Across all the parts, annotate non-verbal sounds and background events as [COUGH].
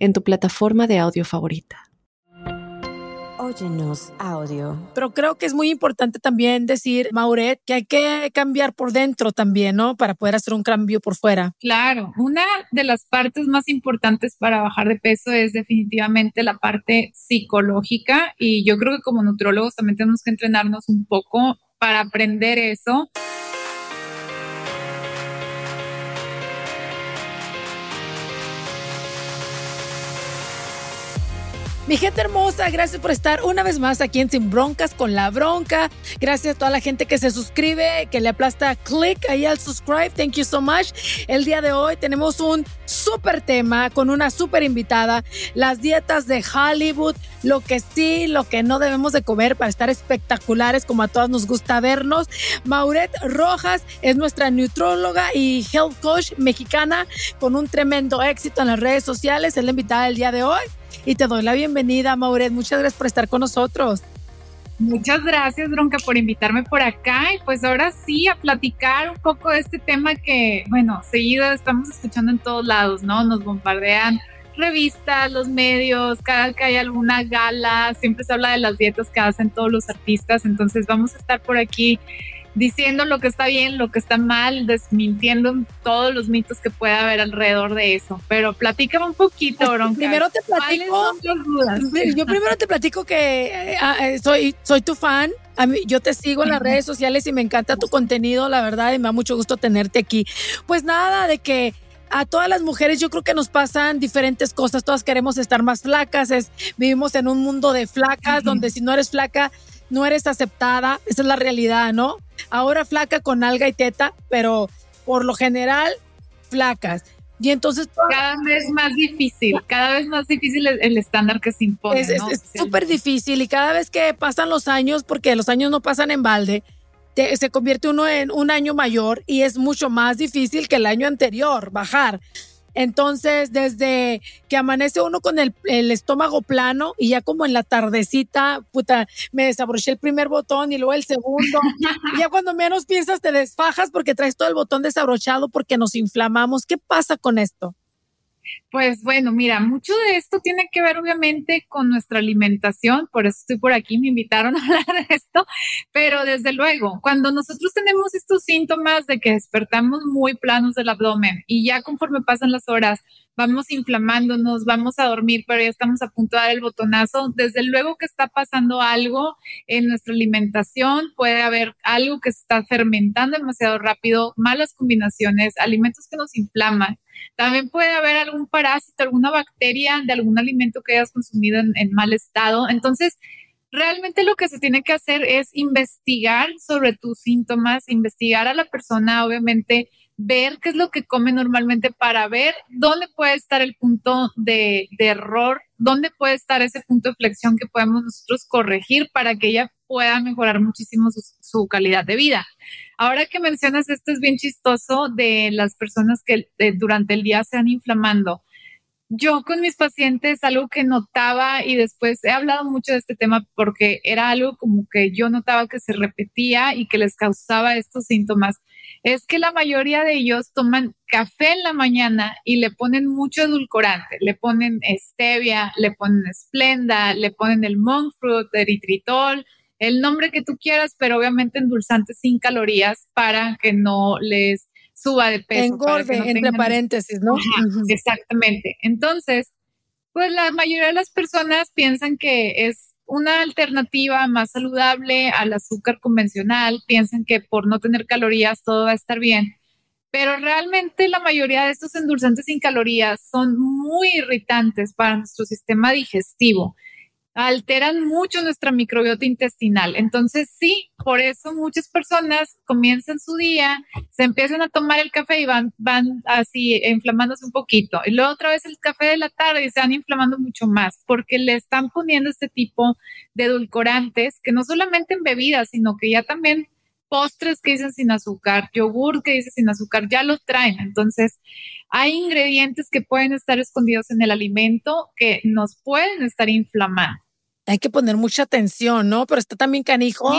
en tu plataforma de audio favorita. Óyenos audio. Pero creo que es muy importante también decir, Mauret, que hay que cambiar por dentro también, ¿no? Para poder hacer un cambio por fuera. Claro, una de las partes más importantes para bajar de peso es definitivamente la parte psicológica y yo creo que como nutrólogos también tenemos que entrenarnos un poco para aprender eso. Mi gente hermosa, gracias por estar una vez más aquí en Sin Broncas con la Bronca. Gracias a toda la gente que se suscribe, que le aplasta click ahí al subscribe. Thank you so much. El día de hoy tenemos un súper tema con una súper invitada. Las dietas de Hollywood, lo que sí, lo que no debemos de comer para estar espectaculares como a todas nos gusta vernos. Mauret Rojas es nuestra nutróloga y health coach mexicana con un tremendo éxito en las redes sociales. Es la invitada del día de hoy y te doy la bienvenida, Mauret. Muchas gracias por estar con nosotros. Muchas gracias, Bronca, por invitarme por acá y pues ahora sí a platicar un poco de este tema que, bueno, seguido estamos escuchando en todos lados, ¿no? Nos bombardean revistas, los medios, cada que hay alguna gala, siempre se habla de las dietas que hacen todos los artistas, entonces vamos a estar por aquí diciendo lo que está bien, lo que está mal, desmintiendo todos los mitos que pueda haber alrededor de eso. Pero platícame un poquito, pues, Bronca. Primero te platico. Yo primero te platico que eh, ah, eh, soy, soy tu fan. A mí, yo te sigo en las redes sociales y me encanta tu contenido, la verdad, y me da mucho gusto tenerte aquí. Pues nada, de que a todas las mujeres yo creo que nos pasan diferentes cosas, todas queremos estar más flacas, es, vivimos en un mundo de flacas, donde si no eres flaca, no eres aceptada, esa es la realidad, ¿no? Ahora flaca con alga y teta, pero por lo general flacas. Y entonces... Cada vez más difícil, cada vez más difícil el estándar que se impone. Es súper difícil y cada vez que pasan los años, porque los años no pasan en balde, se convierte uno en un año mayor y es mucho más difícil que el año anterior bajar. Entonces, desde que amanece uno con el, estómago plano y ya como en la tardecita, puta, me desabroché el primer botón y luego el segundo. [LAUGHS] y ya cuando menos piensas te desfajas porque traes todo el botón desabrochado porque nos inflamamos. ¿Qué pasa con esto? Pues bueno, mira, mucho de esto tiene que ver obviamente con nuestra alimentación, por eso estoy por aquí, me invitaron [LAUGHS] a hablar de esto, pero desde luego, cuando nosotros tenemos estos síntomas de que despertamos muy planos del abdomen y ya conforme pasan las horas, vamos inflamándonos, vamos a dormir, pero ya estamos a punto de dar el botonazo, desde luego que está pasando algo en nuestra alimentación, puede haber algo que se está fermentando demasiado rápido, malas combinaciones, alimentos que nos inflaman también puede haber algún parásito, alguna bacteria de algún alimento que hayas consumido en, mal estado. Entonces, realmente lo que se tiene que hacer es investigar sobre tus síntomas, investigar a la persona, obviamente, ver qué es lo que come normalmente para ver dónde puede estar el punto de, error, dónde puede estar ese punto de flexión que podemos nosotros corregir para que ella pueda mejorar muchísimo su calidad de vida. Ahora que mencionas esto es bien chistoso de las personas que eh, durante el día se han inflamando. Yo con mis pacientes algo que notaba y después he hablado mucho de este tema porque era algo como que yo notaba que se repetía y que les causaba estos síntomas. Es que la mayoría de ellos toman café en la mañana y le ponen mucho edulcorante, le ponen stevia, le ponen esplenda, le ponen el monk fruit, eritritol, el nombre que tú quieras, pero obviamente endulzantes sin calorías para que no les suba de peso. Engorde, entre paréntesis, ¿no? Exactamente. Entonces, pues la mayoría de las personas piensan que es una alternativa más saludable al azúcar convencional, piensan que por no tener calorías todo va a estar bien, pero realmente la mayoría de estos endulzantes sin calorías son muy irritantes para nuestro sistema digestivo alteran mucho nuestra microbiota intestinal. Entonces, sí, por eso muchas personas comienzan su día, se empiezan a tomar el café y van, van así inflamándose un poquito. Y luego otra vez el café de la tarde y se van inflamando mucho más porque le están poniendo este tipo de edulcorantes que no solamente en bebidas, sino que ya también postres que dicen sin azúcar, yogur que dice sin azúcar, ya lo traen. Entonces, hay ingredientes que pueden estar escondidos en el alimento que nos pueden estar inflamando. Hay que poner mucha atención, ¿no? Pero está también canijo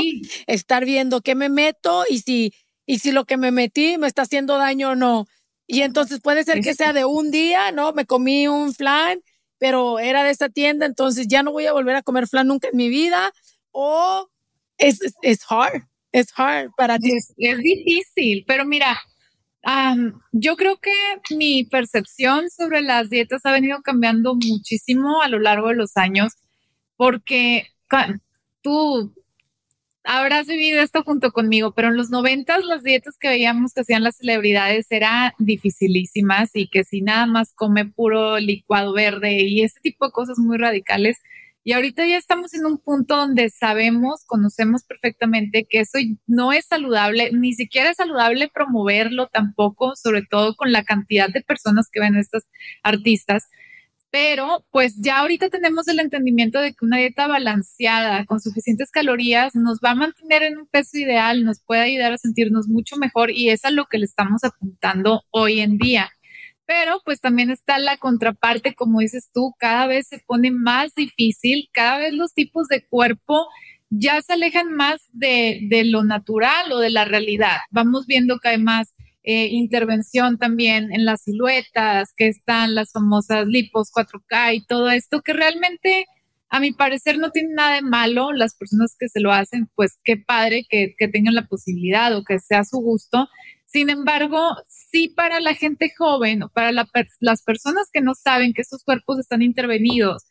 estar viendo qué me meto y si, y si lo que me metí me está haciendo daño o no. Y entonces puede ser que sea de un día, ¿no? Me comí un flan, pero era de esta tienda, entonces ya no voy a volver a comer flan nunca en mi vida. O es, es hard es hard para ti. Es, difícil, pero mira, yo creo que mi percepción sobre las dietas ha venido cambiando muchísimo a lo largo de los años, porque tú habrás vivido esto junto conmigo, pero en los noventas las dietas que veíamos que hacían las celebridades eran dificilísimas y que si nada más come puro licuado verde y ese tipo de cosas muy radicales, y ahorita ya estamos en un punto donde sabemos, conocemos perfectamente que eso no es saludable, ni siquiera es saludable promoverlo tampoco, sobre todo con la cantidad de personas que ven estas artistas. Pero pues ya ahorita tenemos el entendimiento de que una dieta balanceada con suficientes calorías nos va a mantener en un peso ideal, nos puede ayudar a sentirnos mucho mejor y es a lo que le estamos apuntando hoy en día pero pues también está la contraparte, como dices tú, cada vez se pone más difícil, cada vez los tipos de cuerpo ya se alejan más de, lo natural o de la realidad. Vamos viendo que hay más eh, intervención también en las siluetas, que están las famosas lipos 4K y todo esto, que realmente a mi parecer no tiene nada de malo. Las personas que se lo hacen, pues qué padre que, que tengan la posibilidad o que sea su gusto. Sin embargo, sí para la gente joven o para las personas que no saben que estos cuerpos están intervenidos,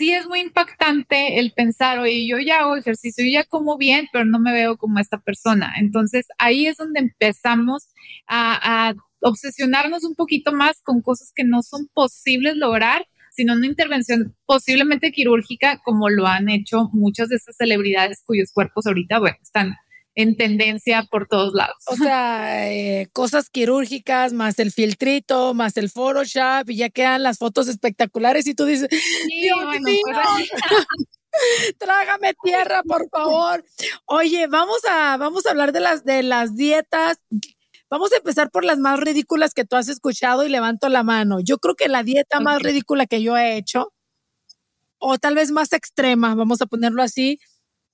sí es muy impactante el pensar, oye, yo ya hago ejercicio, yo ya como bien, pero no me veo como esta persona. Entonces ahí es donde empezamos a, a obsesionarnos un poquito más con cosas que no son posibles lograr sino una intervención posiblemente quirúrgica, como lo han hecho muchas de estas celebridades cuyos cuerpos ahorita, bueno, están en tendencia por todos lados. O sea, eh, cosas quirúrgicas, más el filtrito, más el Photoshop, y ya quedan las fotos espectaculares y tú dices, Dios mío, pues, [LAUGHS] trágame tierra, por favor. Oye, vamos a, vamos a hablar de las, de las dietas. Vamos a empezar por las más ridículas que tú has escuchado y levanto la mano. Yo creo que la dieta más ridícula que yo he hecho, o tal vez más extrema, vamos a ponerlo así,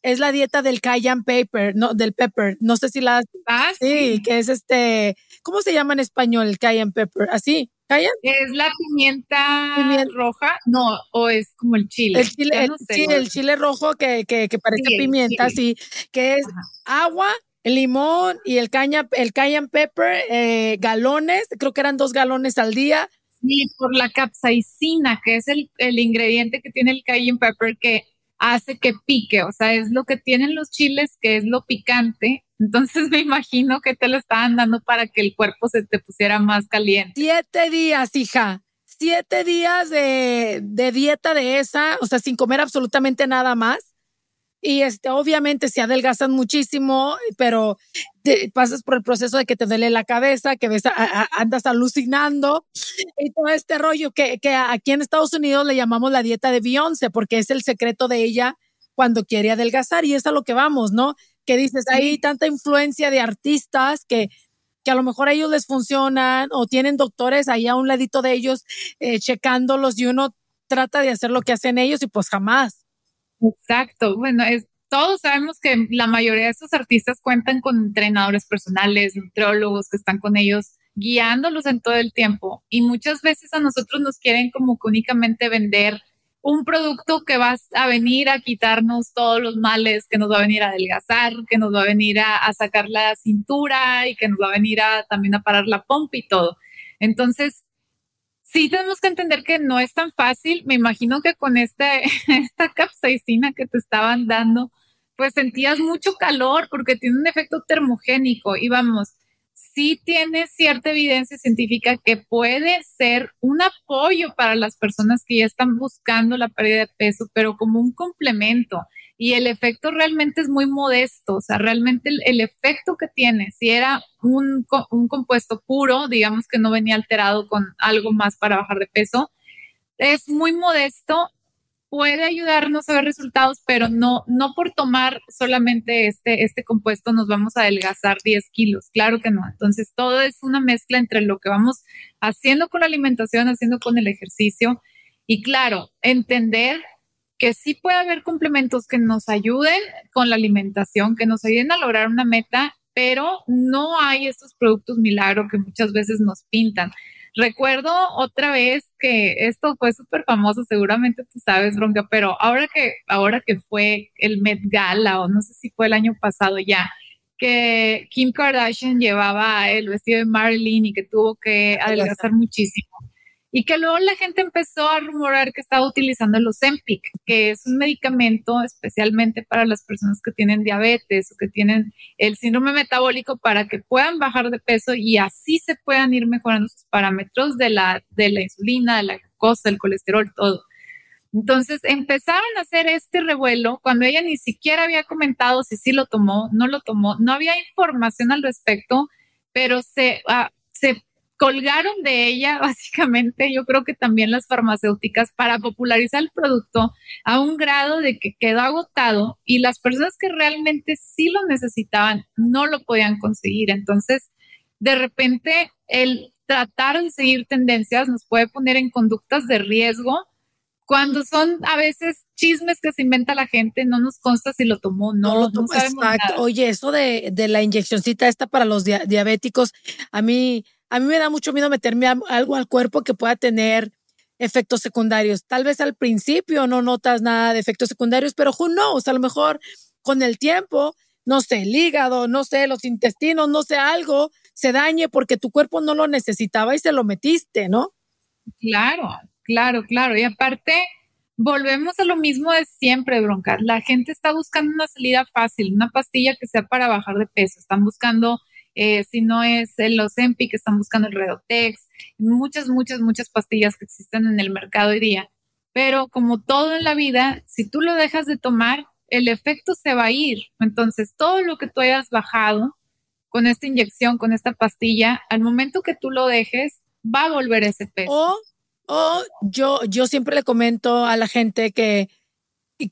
es la dieta del cayenne pepper, no, del pepper. No sé si la ah, sí, que es este, ¿cómo se llama en español el cayenne pepper? ¿Así? ¿Cayenne? Es la pimienta, roja, no, o es como el chile. El chile, sí, el chile rojo que, que, que parece pimienta, sí, que es agua, limón y el caña, el cayenne pepper, eh, galones, creo que eran dos galones al día. Sí, por la capsaicina, que es el, el ingrediente que tiene el cayenne pepper, que hace que pique, o sea, es lo que tienen los chiles, que es lo picante. [LAUGHS] Entonces me imagino que te lo estaban dando para que el cuerpo se te pusiera más caliente. Siete días, hija. Siete días de, de dieta de esa, o sea, sin comer absolutamente nada más y este, obviamente se adelgazan muchísimo, pero te pasas por el proceso de que te duele la cabeza, que ves, andas alucinando y todo este rollo que, que aquí en Estados Unidos le llamamos la dieta de Beyoncé, porque es el secreto de ella cuando quiere adelgazar y es a lo que vamos, ¿no? Que dices, hay tanta influencia de artistas que, que a lo mejor a ellos les funcionan o tienen doctores ahí a un ladito de ellos eh, checándolos y uno trata de hacer lo que hacen ellos y pues jamás. Exacto. Bueno, es, todos sabemos que la mayoría de estos artistas cuentan con entrenadores personales, nutriólogos que están con ellos guiándolos en todo el tiempo. Y muchas veces a nosotros nos quieren como que únicamente vender un producto que va a venir a quitarnos todos los males, que nos va a venir a adelgazar, que nos va a venir a, a sacar la cintura y que nos va a venir a también a parar la pompa y todo. Entonces, sí tenemos que entender que no es tan fácil. Me imagino que con este, [LAUGHS] esta capsaicina que te estaban dando, pues sentías mucho calor porque tiene un efecto termogénico y vamos, sí tiene cierta evidencia científica que puede ser un apoyo para las personas que ya están buscando la pérdida de peso, pero como un complemento. Y el efecto realmente es muy modesto, o sea, realmente el, efecto que tiene, si era un, un compuesto puro, digamos que no venía alterado con algo más para bajar de peso, es muy modesto puede ayudarnos a ver resultados, pero no, no por tomar solamente este, este compuesto nos vamos a adelgazar 10 kilos. Claro que no. Entonces, todo es una mezcla entre lo que vamos haciendo con la alimentación, haciendo con el ejercicio. Y claro, entender que sí puede haber complementos que nos ayuden con la alimentación, que nos ayuden a lograr una meta, pero no hay estos productos milagro que muchas veces nos pintan. Recuerdo otra vez que esto fue súper famoso, seguramente tú sabes, Bronca, pero ahora que, ahora que fue el Met Gala, o no sé si fue el año pasado ya, que Kim Kardashian llevaba el vestido de Marilyn y que tuvo que adelgazar muchísimo y que luego la gente empezó a rumorar que estaba utilizando el Ozempic, que es un medicamento especialmente para las personas que tienen diabetes o que tienen el síndrome metabólico para que puedan bajar de peso y así se puedan ir mejorando sus parámetros de la, de la insulina, de la glucosa, el colesterol, todo. Entonces empezaron a hacer este revuelo cuando ella ni siquiera había comentado si sí lo tomó, no lo tomó, no había información al respecto, pero se, uh, se colgaron de ella [LAUGHS] básicamente, yo creo que también las farmacéuticas para popularizar el producto a un grado de que quedó agotado y las personas que realmente sí lo necesitaban no lo podían conseguir. Entonces, de repente, el tratar de seguir tendencias nos puede poner en conductas de riesgo cuando son a veces chismes que se inventa la gente, no nos consta si lo tomó no, no lo tomó. exacto. Oye, eso de, de, la inyeccióncita esta para los diabéticos, a mí a mí me da mucho miedo meterme algo al cuerpo que pueda tener efectos secundarios. Tal vez al principio no notas nada de efectos secundarios, pero who knows, a lo mejor con el tiempo, no sé, el hígado, no sé, los intestinos, no sé, algo se dañe porque tu cuerpo no lo necesitaba y se lo metiste, ¿no? Claro, claro, claro. Y aparte, volvemos a lo mismo de siempre, bronca. La gente está buscando una salida fácil, una pastilla que sea para bajar de peso. Están buscando eh, si no es el Ozempic, están buscando el Redotex, muchas, muchas, muchas pastillas que existen en el mercado hoy día. Pero como todo en la vida, si tú lo dejas de tomar, el efecto se va a ir. Entonces, todo lo que tú hayas bajado con esta inyección, con esta pastilla, al momento que tú lo dejes, va a volver ese peso. O, o yo, yo siempre le comento a la gente que,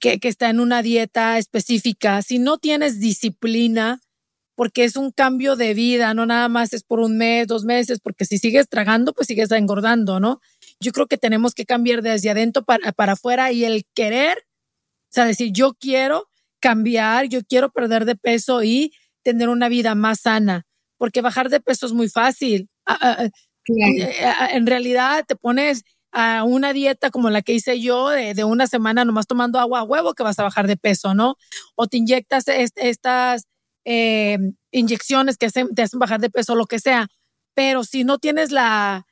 que, que está en una dieta específica, si no tienes disciplina, porque es un cambio de vida, no nada más es por un mes, dos meses, porque si sigues tragando, pues sigues engordando, ¿no? Yo creo que tenemos que cambiar desde adentro para, para afuera y el querer, o sea, decir, yo quiero cambiar, yo quiero perder de peso y tener una vida más sana, porque bajar de peso es muy fácil. Ah, ah, ah, eh, en realidad te pones a una dieta como la que hice yo de, de, una semana nomás tomando agua a huevo que vas a bajar de peso, ¿no? O te inyectas estas eh, inyecciones que te hacen bajar de peso, lo que sea. Pero si no tienes la,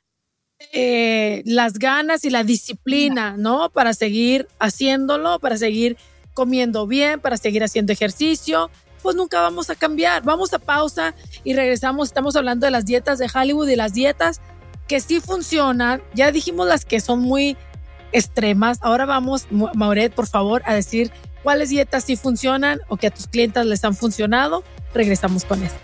eh, las ganas y la disciplina, ¿no? Para seguir haciéndolo, para seguir comiendo bien, para seguir haciendo ejercicio, pues nunca vamos a cambiar. Vamos a pausa y regresamos. Estamos hablando de las dietas de Hollywood y las dietas que sí funcionan. Ya dijimos las que son muy extremas. Ahora vamos, Mauret, por favor, a decir cuáles dietas sí funcionan o que a tus clientes les han funcionado. Regresamos con esto.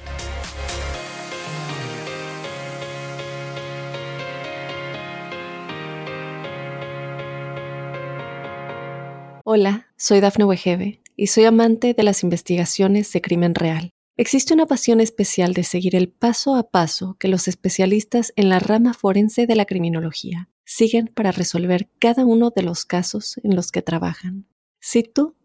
Hola, soy Dafne Wegebe y soy amante de las investigaciones de crimen real. Existe una pasión especial de seguir el paso a paso que los especialistas en la rama forense de la criminología siguen para resolver cada uno de los casos en los que trabajan. Si tú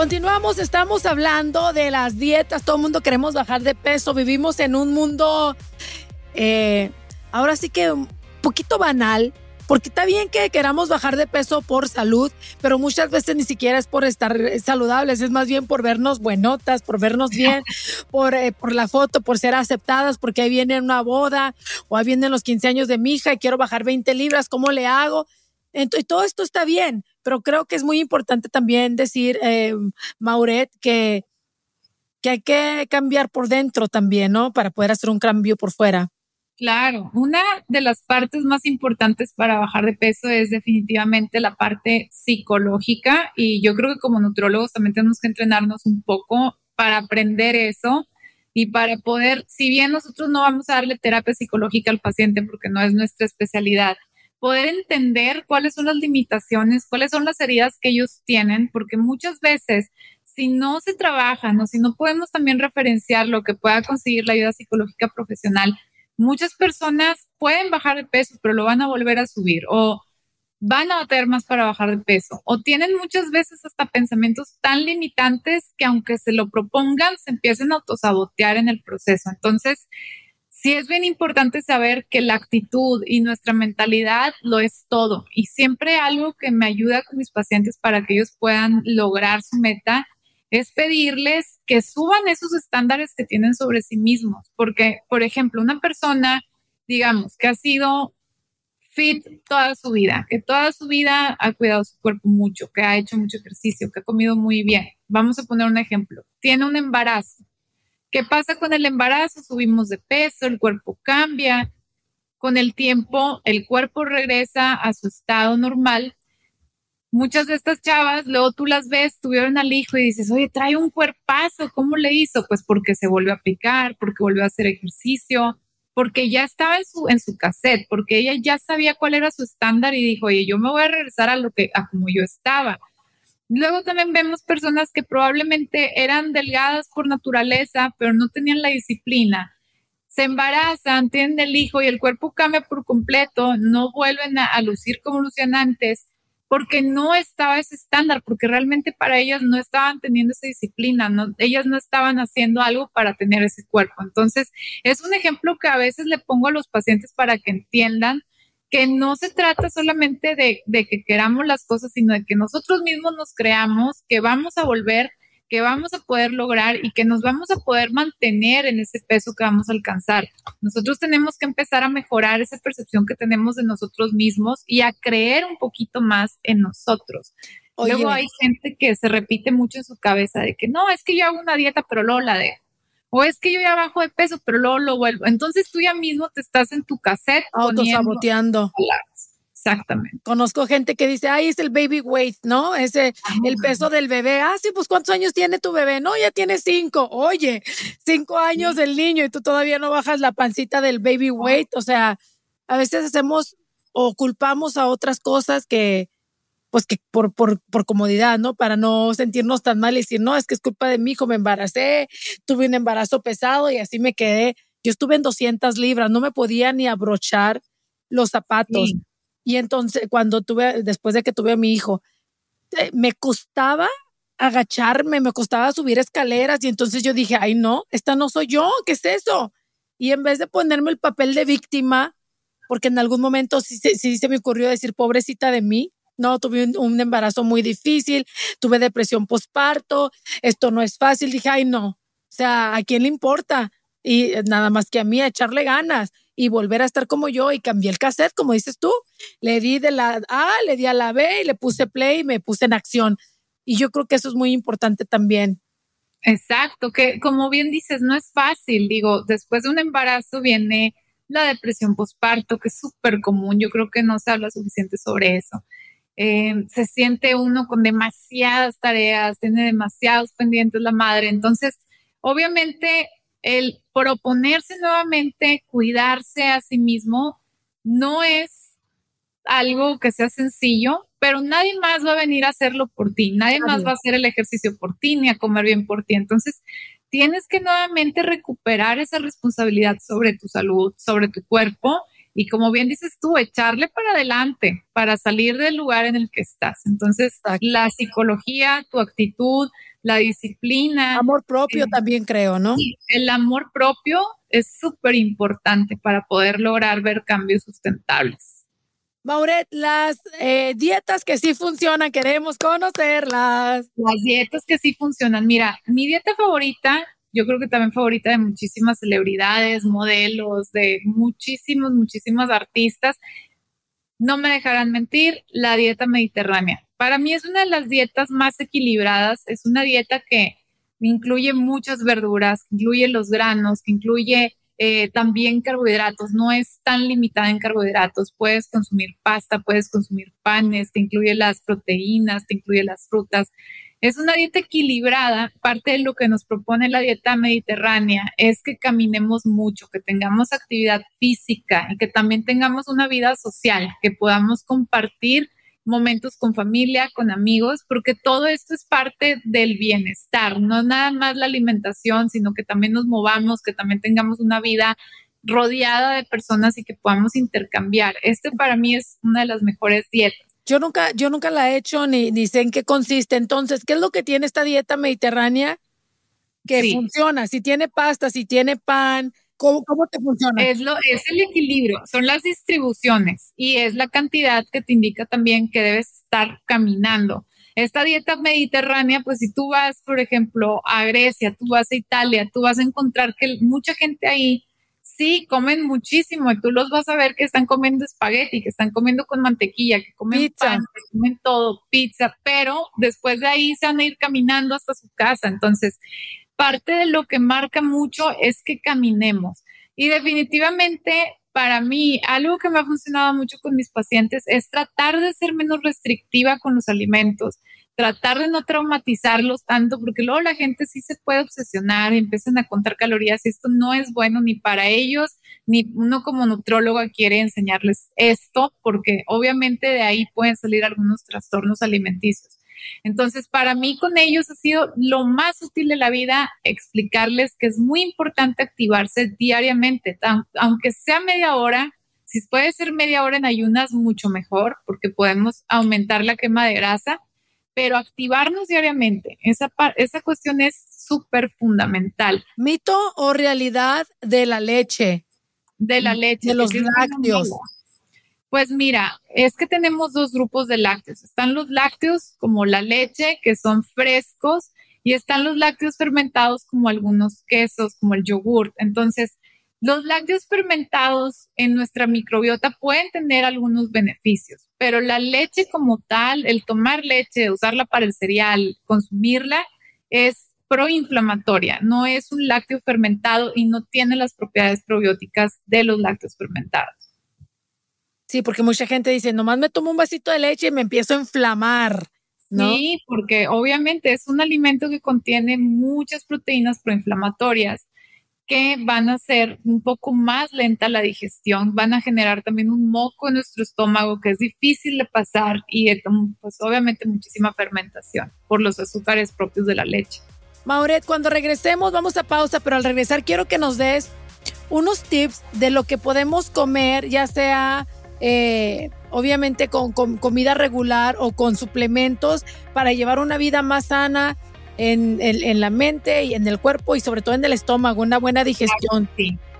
Continuamos, estamos hablando de las dietas, todo el mundo queremos bajar de peso, vivimos en un mundo, eh, ahora sí que un poquito banal, porque está bien que queramos bajar de peso por salud, pero muchas veces ni siquiera es por estar saludables, es más bien por vernos buenotas, por vernos bien, [LAUGHS] por, eh, por la foto, por ser aceptadas, porque ahí viene una boda o ahí vienen los 15 años de mi hija y quiero bajar 20 libras, ¿cómo le hago? Entonces, todo esto está bien, pero creo que es muy importante también decir, eh, Mauret, que, que hay que cambiar por dentro también, ¿no? Para poder hacer un cambio por fuera. Claro, una de las partes más importantes para bajar de peso es definitivamente la parte psicológica y yo creo que como nutrólogos también tenemos que entrenarnos un poco para aprender eso y para poder, si bien nosotros no vamos a darle terapia psicológica al paciente porque no es nuestra especialidad, poder entender cuáles son las limitaciones, cuáles son las heridas que ellos tienen, porque muchas veces si no se trabajan o si no podemos también referenciar lo que pueda conseguir la ayuda psicológica profesional, muchas personas pueden bajar de peso, pero lo van a volver a subir o van a bater más para bajar de peso o tienen muchas veces hasta pensamientos tan limitantes que aunque se lo propongan, se empiecen a autosabotear en el proceso. Entonces, sí es bien importante saber que la actitud y nuestra mentalidad lo es todo. Y siempre algo que me ayuda con mis pacientes para que ellos puedan lograr su meta es pedirles que suban esos estándares que tienen sobre sí mismos. Porque, por ejemplo, una persona, digamos, que ha sido fit toda su vida, que toda su vida ha cuidado su cuerpo mucho, que ha hecho mucho ejercicio, que ha comido muy bien. Vamos a poner un ejemplo. Tiene un embarazo ¿Qué pasa con el embarazo? Subimos de peso, el cuerpo cambia. Con el tiempo, el cuerpo regresa a su estado normal. Muchas de estas chavas, luego tú las ves, tuvieron al hijo y dices, oye, trae un cuerpazo, ¿cómo le hizo? Pues porque se volvió a picar, porque volvió a hacer ejercicio, porque ya estaba en su, en su cassette, porque ella ya sabía cuál era su estándar y dijo, oye, yo me voy a regresar a lo que, a como yo estaba. Luego también vemos personas que probablemente eran delgadas por naturaleza, pero no tenían la disciplina. Se embarazan, tienen el hijo y el cuerpo cambia por completo, no vuelven a, lucir como lucían antes, porque no estaba ese estándar, porque realmente para ellas no estaban teniendo esa disciplina, no, ellas no estaban haciendo algo para tener ese cuerpo. Entonces, es un ejemplo que a veces le pongo a los pacientes para que entiendan que no se trata solamente de, que queramos las cosas, sino de que nosotros mismos nos creamos, que vamos a volver, que vamos a poder lograr y que nos vamos a poder mantener en ese peso que vamos a alcanzar. Nosotros tenemos que empezar a mejorar esa percepción que tenemos de nosotros mismos y a creer un poquito más en nosotros. Luego hay gente que se repite mucho en su cabeza de que no, es que yo hago una dieta, pero luego la dejo o es que yo ya bajo de peso, pero luego lo vuelvo. Entonces tú ya mismo te estás en tu cassette autosaboteando. Exactamente. Conozco gente que dice, ay, es el baby weight, ¿no? Ese, el peso del bebé. Ah, sí, pues ¿cuántos años tiene tu bebé? No, ya tiene cinco. Oye, cinco años del niño y tú todavía no bajas la pancita del baby weight. O sea, a veces hacemos o culpamos a otras cosas que, pues que por, por, por comodidad, ¿no? Para no sentirnos tan mal y decir, no, es que es culpa de mi hijo, me embaracé, tuve un embarazo pesado y así me quedé. Yo estuve en 200 libras, no me podía ni abrochar los zapatos. Y entonces, cuando tuve, después de que tuve a mi hijo, eh, me costaba agacharme, me costaba subir escaleras y entonces yo dije, ay no, esta no soy yo, ¿qué es eso? Y en vez de ponerme el papel de víctima, porque en algún momento sí, sí se me ocurrió decir, pobrecita de mí, no, tuve un, embarazo muy difícil, tuve depresión postparto, esto no es fácil. Dije, ay, no, o sea, ¿a quién le importa? Y nada más que a mí, echarle ganas y volver a estar como yo y cambié el cassette, como dices tú. Le di de la A, le di a la B y le puse play y me puse en acción. Y yo creo que eso es muy importante también. Exacto, que como bien dices, no es fácil. Digo, después de un embarazo viene la depresión postparto, que es súper común. Yo creo que no se habla suficiente sobre eso. Eh, se siente uno con demasiadas tareas, tiene demasiados pendientes la madre. Entonces, obviamente, el proponerse nuevamente cuidarse a sí mismo no es algo que sea sencillo, pero nadie más va a venir a hacerlo por ti, nadie más va a hacer el ejercicio por ti ni a comer bien por ti. Entonces, tienes que nuevamente recuperar esa responsabilidad sobre tu salud, sobre tu cuerpo y como bien dices tú, echarle para adelante para salir del lugar en el que estás. Entonces, la psicología, tu actitud, la disciplina. Amor propio eh, también creo, ¿no? el amor propio es súper importante para poder lograr ver cambios sustentables. Mauret, las eh, dietas que sí funcionan, queremos conocerlas. Las dietas que sí funcionan. Mira, mi dieta favorita, yo creo que también favorita de muchísimas celebridades, modelos, de muchísimos, muchísimos artistas, no me dejarán mentir, la dieta mediterránea. Para mí es una de las dietas más equilibradas, es una dieta que incluye muchas verduras, que incluye los granos, que incluye eh, también carbohidratos, no es tan limitada en carbohidratos, puedes consumir pasta, puedes consumir panes, te incluye las proteínas, te incluye las frutas. Es una dieta equilibrada. Parte de lo que nos propone la dieta mediterránea es que caminemos mucho, que tengamos actividad física y que también tengamos una vida social, que podamos compartir momentos con familia, con amigos, porque todo esto es parte del bienestar, no nada más la alimentación, sino que también nos movamos, que también tengamos una vida rodeada de personas y que podamos intercambiar. Este para mí es una de las mejores dietas. Yo nunca, yo nunca la he hecho ni, ni sé en qué consiste. Entonces, ¿qué es lo que tiene esta dieta mediterránea que funciona? Si tiene pasta, si tiene pan, ¿Cómo, te funciona? Es, lo, es el equilibrio, son las distribuciones y es la cantidad que te indica también que debes estar caminando. Esta dieta mediterránea, pues si tú vas, por ejemplo, a Grecia, tú vas a Italia, tú vas a encontrar que mucha gente ahí sí comen muchísimo y tú los vas a ver que están comiendo espagueti, que están comiendo con mantequilla, que comen pizza. que comen todo, pizza, pero después de ahí se van a ir caminando hasta su casa. Entonces, parte de lo que marca mucho es que caminemos. Y definitivamente para mí, algo que me ha funcionado mucho con mis pacientes es tratar de ser menos restrictiva con los alimentos, tratar de no traumatizarlos tanto, porque luego la gente sí se puede obsesionar empiezan a contar calorías y esto no es bueno ni para ellos, ni uno como nutrólogo quiere enseñarles esto, porque obviamente de ahí pueden salir algunos trastornos alimenticios. Entonces, para mí con ellos ha sido lo más útil de la vida explicarles que es muy importante activarse diariamente, aunque sea media hora. Si puede ser media hora en ayunas, mucho mejor, porque podemos aumentar la quema de grasa, pero activarnos diariamente, esa, esa cuestión es súper fundamental. ¿Mito o realidad de la leche? De la leche. De los lácteos. Pues mira, es que tenemos dos grupos de lácteos. Están los lácteos como la leche, que son frescos, y están los lácteos fermentados como algunos quesos, como el yogur. Entonces, los lácteos fermentados en nuestra microbiota pueden tener algunos beneficios, pero la leche como tal, el tomar leche, usarla para el cereal, consumirla, es proinflamatoria, no es un lácteo fermentado y no tiene las propiedades probióticas de los lácteos fermentados. Sí, porque mucha gente dice, nomás me tomo un vasito de leche y me empiezo a inflamar. ¿no? Sí, porque obviamente es un alimento que contiene muchas proteínas proinflamatorias que van a hacer un poco más lenta la digestión, van a generar también un moco en nuestro estómago que es difícil de pasar y pues obviamente muchísima fermentación por los azúcares propios de la leche. Mauret, cuando regresemos vamos a pausa, pero al regresar quiero que nos des unos tips de lo que podemos comer, ya sea eh, obviamente con, comida regular o con suplementos para llevar una vida más sana en, la mente y en el cuerpo y sobre todo en el estómago, una buena digestión.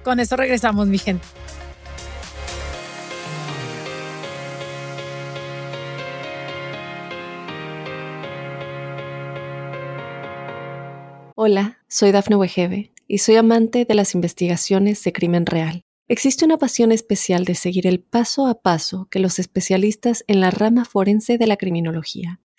Con eso regresamos, mi gente. Hola, soy Dafne Wegebe y soy amante de las investigaciones de crimen real. Existe una pasión especial de seguir el paso a paso que los especialistas en la rama forense de la criminología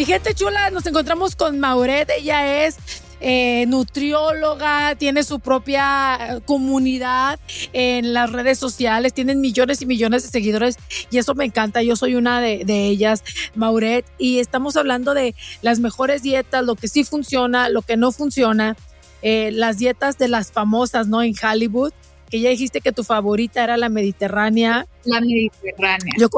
Mi gente chula, nos encontramos con Mauret. Ella es eh, nutrióloga, tiene su propia eh, comunidad en las redes sociales, tienen millones y millones de seguidores y eso me encanta. Yo soy una de, ellas, Mauret, y estamos hablando de las mejores dietas, lo que sí funciona, lo que no funciona, eh, las dietas de las famosas, ¿no? En Hollywood. Que ya dijiste que tu favorita era la mediterránea. La mediterránea. Yo,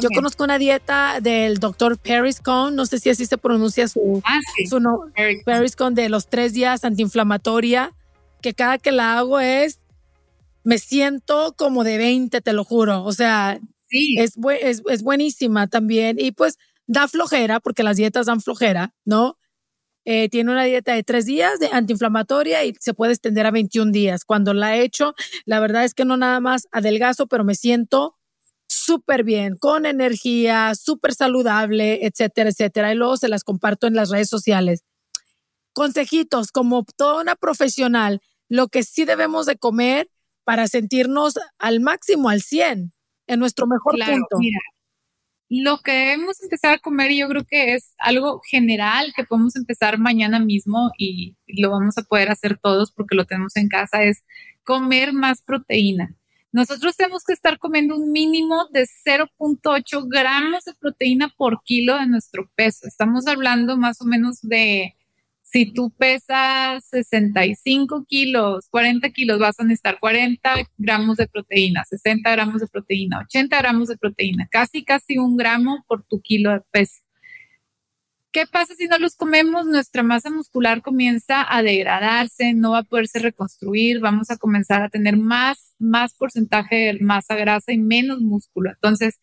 yo conozco una dieta del doctor Periscone, no sé si así se pronuncia su, ah, su no, Periscone de los tres días antiinflamatoria, que cada que la hago es, me siento como de 20, te lo juro. O sea, sí. es, es, es buenísima también. Y pues da flojera, porque las dietas dan flojera, ¿no? Eh, tiene una dieta de tres días de antiinflamatoria y se puede extender a 21 días. Cuando la he hecho, la verdad es que no nada más adelgazo, pero me siento súper bien, con energía, súper saludable, etcétera, etcétera. Y luego se las comparto en las redes sociales. Consejitos, como toda una profesional, lo que sí debemos de comer para sentirnos al máximo, al 100, en nuestro mejor punto lo que debemos empezar a comer, yo creo que es algo general que podemos empezar mañana mismo y lo vamos a poder hacer todos porque lo tenemos en casa, es comer más proteína. Nosotros tenemos que estar comiendo un mínimo de 0.8 gramos de proteína por kilo de nuestro peso. Estamos hablando más o menos de si tú pesas 65 kilos, 40 kilos, vas a necesitar 40 gramos de proteína, 60 gramos de proteína, 80 gramos de proteína, casi, casi un gramo por tu kilo de peso. ¿Qué pasa si no los comemos? Nuestra masa muscular comienza a degradarse, no va a poderse reconstruir, vamos a comenzar a tener más, más porcentaje de masa grasa y menos músculo. Entonces,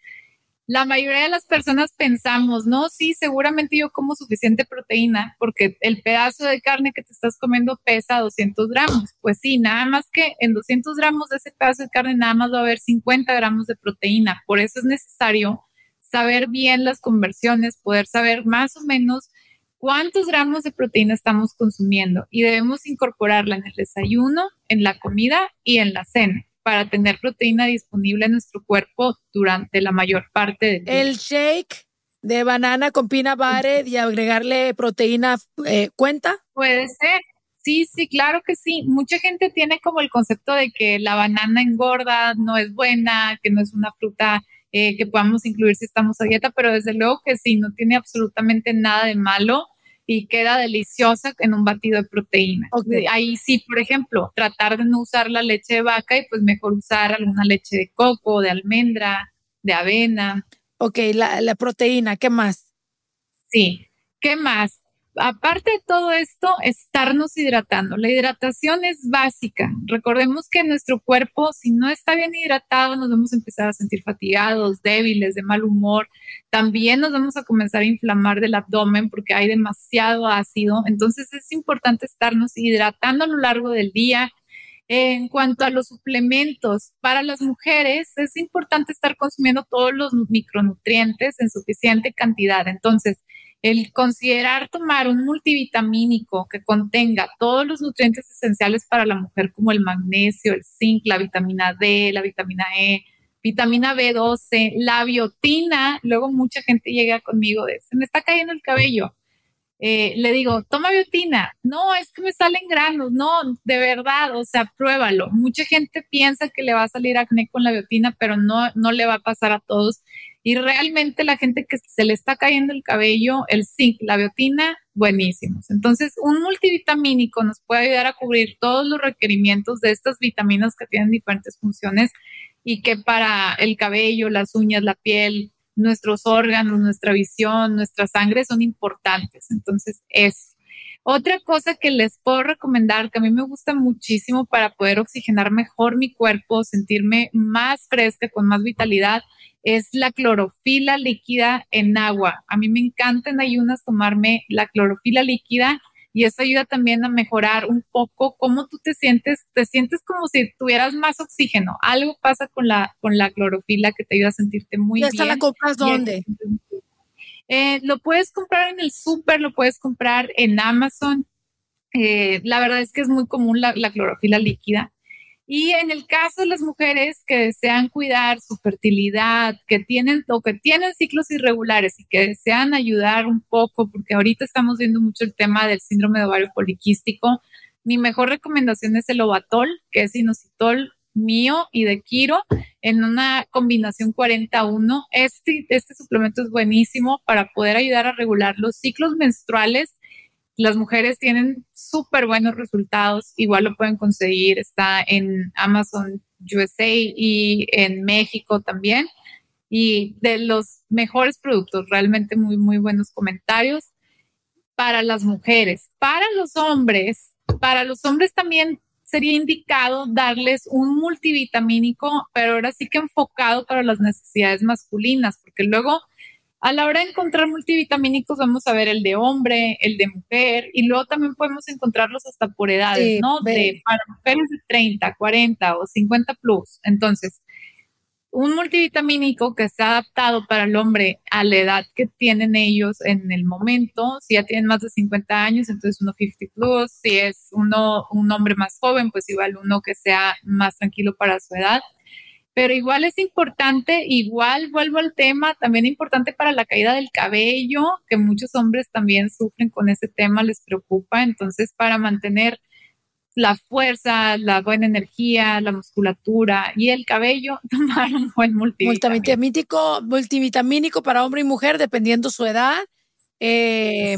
la mayoría de las personas pensamos, no, sí, seguramente yo como suficiente proteína porque el pedazo de carne que te estás comiendo pesa 200 gramos. Pues sí, nada más que en 200 gramos de ese pedazo de carne nada más va a haber 50 gramos de proteína. Por eso es necesario saber bien las conversiones, poder saber más o menos cuántos gramos de proteína estamos consumiendo y debemos incorporarla en el desayuno, en la comida y en la cena para tener proteína disponible en nuestro cuerpo durante la mayor parte del día. El shake de banana con pina butter y agregarle proteína eh, cuenta? Puede ser. Sí, sí, claro que sí. Mucha gente tiene como el concepto de que la banana engorda, no es buena, que no es una fruta eh, que podamos incluir si estamos a dieta, pero desde luego que sí, no tiene absolutamente nada de malo y queda deliciosa en un batido de proteína. Ahí sí, por ejemplo, tratar de no usar la leche de vaca y pues mejor usar alguna leche de coco, de almendra, de avena. Ok, la, la proteína, ¿qué más? Sí, ¿qué más? Aparte de todo esto, estarnos hidratando. La hidratación es básica. Recordemos que nuestro cuerpo, si no está bien hidratado, nos vamos a empezar a sentir fatigados, débiles, de mal humor. También nos vamos a comenzar a inflamar del abdomen porque hay demasiado ácido. Entonces es importante estarnos hidratando a lo largo del día. En cuanto a los suplementos, para las mujeres es importante estar consumiendo todos los micronutrientes en suficiente cantidad. Entonces, el considerar tomar un multivitamínico que contenga todos los nutrientes esenciales para la mujer como el magnesio, el zinc, la vitamina D, la vitamina E, vitamina B12, la biotina, luego mucha gente llega conmigo de, se me está cayendo el cabello. Eh, le digo, toma biotina. No, es que me salen granos. No, de verdad, o sea, pruébalo. Mucha gente piensa que le va a salir acné con la biotina, pero no, no le va a pasar a todos. Y realmente la gente que se le está cayendo el cabello, el zinc, la biotina, buenísimos. Entonces, un multivitamínico nos puede ayudar a cubrir todos los requerimientos de estas vitaminas que tienen diferentes funciones y que para el cabello, las uñas, la piel, nuestros órganos, nuestra visión, nuestra sangre son importantes. Entonces, es otra cosa que les puedo recomendar, que a mí me gusta muchísimo para poder oxigenar mejor mi cuerpo, sentirme más fresca, con más vitalidad, es la clorofila líquida en agua. A mí me encanta en ayunas tomarme la clorofila líquida y eso ayuda también a mejorar un poco cómo tú te sientes, te sientes como si tuvieras más oxígeno. Algo pasa con la, con la clorofila que te ayuda a sentirte muy bien. ¿Y esta la compras dónde? Eh, lo puedes comprar en el súper, lo puedes comprar en Amazon. Eh, la verdad es que es muy común la, la clorofila líquida. Y en el caso de las mujeres que desean cuidar su fertilidad, que tienen o que tienen ciclos irregulares y que desean ayudar un poco, porque ahorita estamos viendo mucho el tema del síndrome de ovario poliquístico, mi mejor recomendación es el Ovatol, que es inositol mío y de Kiro en una combinación 41. Este, este suplemento es buenísimo para poder ayudar a regular los ciclos menstruales las mujeres tienen súper buenos resultados, igual lo pueden conseguir, está en Amazon USA y en México también. Y de los mejores productos, realmente muy, muy buenos comentarios para las mujeres. Para los hombres, para los hombres también sería indicado darles un multivitamínico, pero ahora sí que enfocado para las necesidades masculinas, porque luego a la hora de encontrar multivitamínicos vamos a ver el de hombre, el de mujer y luego también podemos encontrarlos hasta por edades, ¿no? De, para mujeres de 30, 40 o 50 plus. Entonces, un multivitamínico que está adaptado para el hombre a la edad que tienen ellos en el momento. Si ya tienen más de 50 años, entonces uno 50 plus. Si es uno un hombre más joven, pues igual uno que sea más tranquilo para su edad pero igual es importante, igual vuelvo al tema, también importante para la caída del cabello, que muchos hombres también sufren con ese tema, les preocupa, entonces para mantener la fuerza, la buena energía, la musculatura y el cabello, [LAUGHS] tomar un buen multivitamínico. Multivitamínico para hombre y mujer, dependiendo su edad. Eh,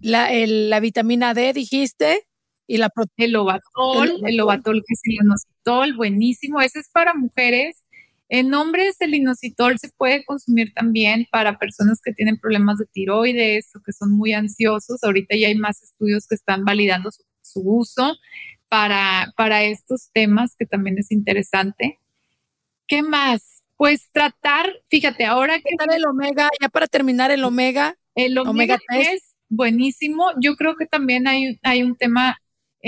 la, la vitamina D, dijiste. Y la el ovatol, el ovatol que es el inositol, buenísimo. Ese es para mujeres. En hombres, el inositol se puede consumir también para personas que tienen problemas de tiroides o que son muy ansiosos. Ahorita ya hay más estudios que están validando su, uso para, para estos temas, que también es interesante. ¿Qué más? Pues tratar, fíjate, ahora que... el omega? Ya para terminar, el omega. El omega, 3, buenísimo. Yo creo que también hay, hay un tema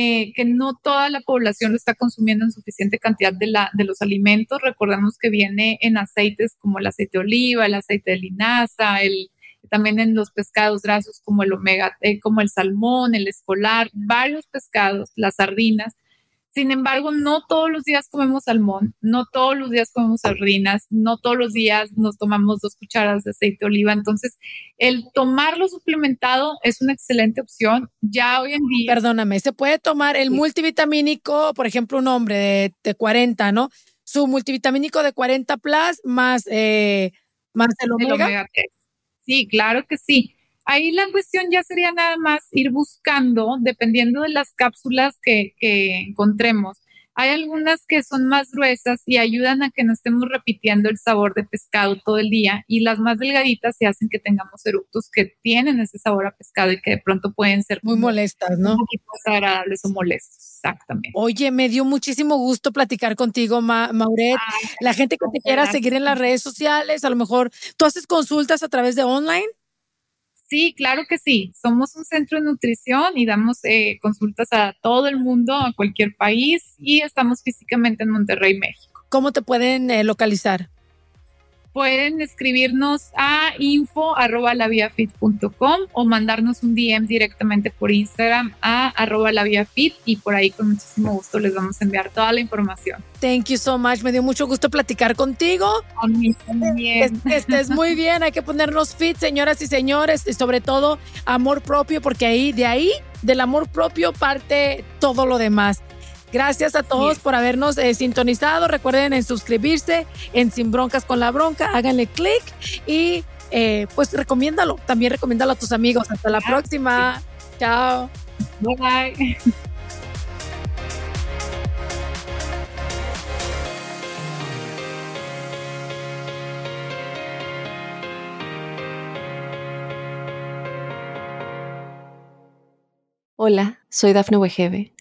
eh, que no toda la población lo está consumiendo en suficiente cantidad de, la, de los alimentos. Recordemos que viene en aceites como el aceite de oliva, el aceite de linaza, el, también en los pescados grasos como el omega, eh, como el salmón, el escolar, varios pescados, las sardinas sin embargo, no todos los días comemos salmón, no todos los días comemos sardinas, no todos los días nos tomamos dos cucharadas de aceite de oliva. Entonces, el tomarlo suplementado es una excelente opción. Ya hoy en día. Perdóname, se puede tomar el multivitamínico, por ejemplo, un hombre de, 40, ¿no? Su multivitamínico de 40 plus más, eh, más el omega. Sí, claro que sí. Ahí la cuestión ya sería nada más ir buscando, dependiendo de las cápsulas que, encontremos. Hay algunas que son más gruesas y ayudan a que no estemos repitiendo el sabor de pescado todo el día y las más delgaditas se hacen que tengamos eructos que tienen ese sabor a pescado y que de pronto pueden ser muy molestas, ¿no? Un poquito desagradables o molestos, exactamente. Oye, me dio muchísimo gusto platicar contigo, Mauret. la gente que te quiera seguir en las redes sociales, a lo mejor tú haces consultas a través de online. Sí, claro que sí. Somos un centro de nutrición y damos eh, consultas a todo el mundo, a cualquier país y estamos físicamente en Monterrey, México. ¿Cómo te pueden eh, localizar? Pueden escribirnos a info arroba o mandarnos un DM directamente por Instagram a arroba laviafit y por ahí con muchísimo gusto les vamos a enviar toda la información. Thank you so much. Me dio mucho gusto platicar contigo. A mí también. Estés muy bien. Hay que ponernos fit, señoras y señores, y sobre todo amor propio, porque ahí, de ahí, del amor propio parte todo lo demás. Gracias a todos por habernos eh, sintonizado. Recuerden en suscribirse en Sin Broncas con la Bronca. Háganle clic y eh, pues recomiéndalo. También recomiéndalo a tus amigos. Hasta la próxima. Chao. Bye bye. Hola, soy Dafne Wegebe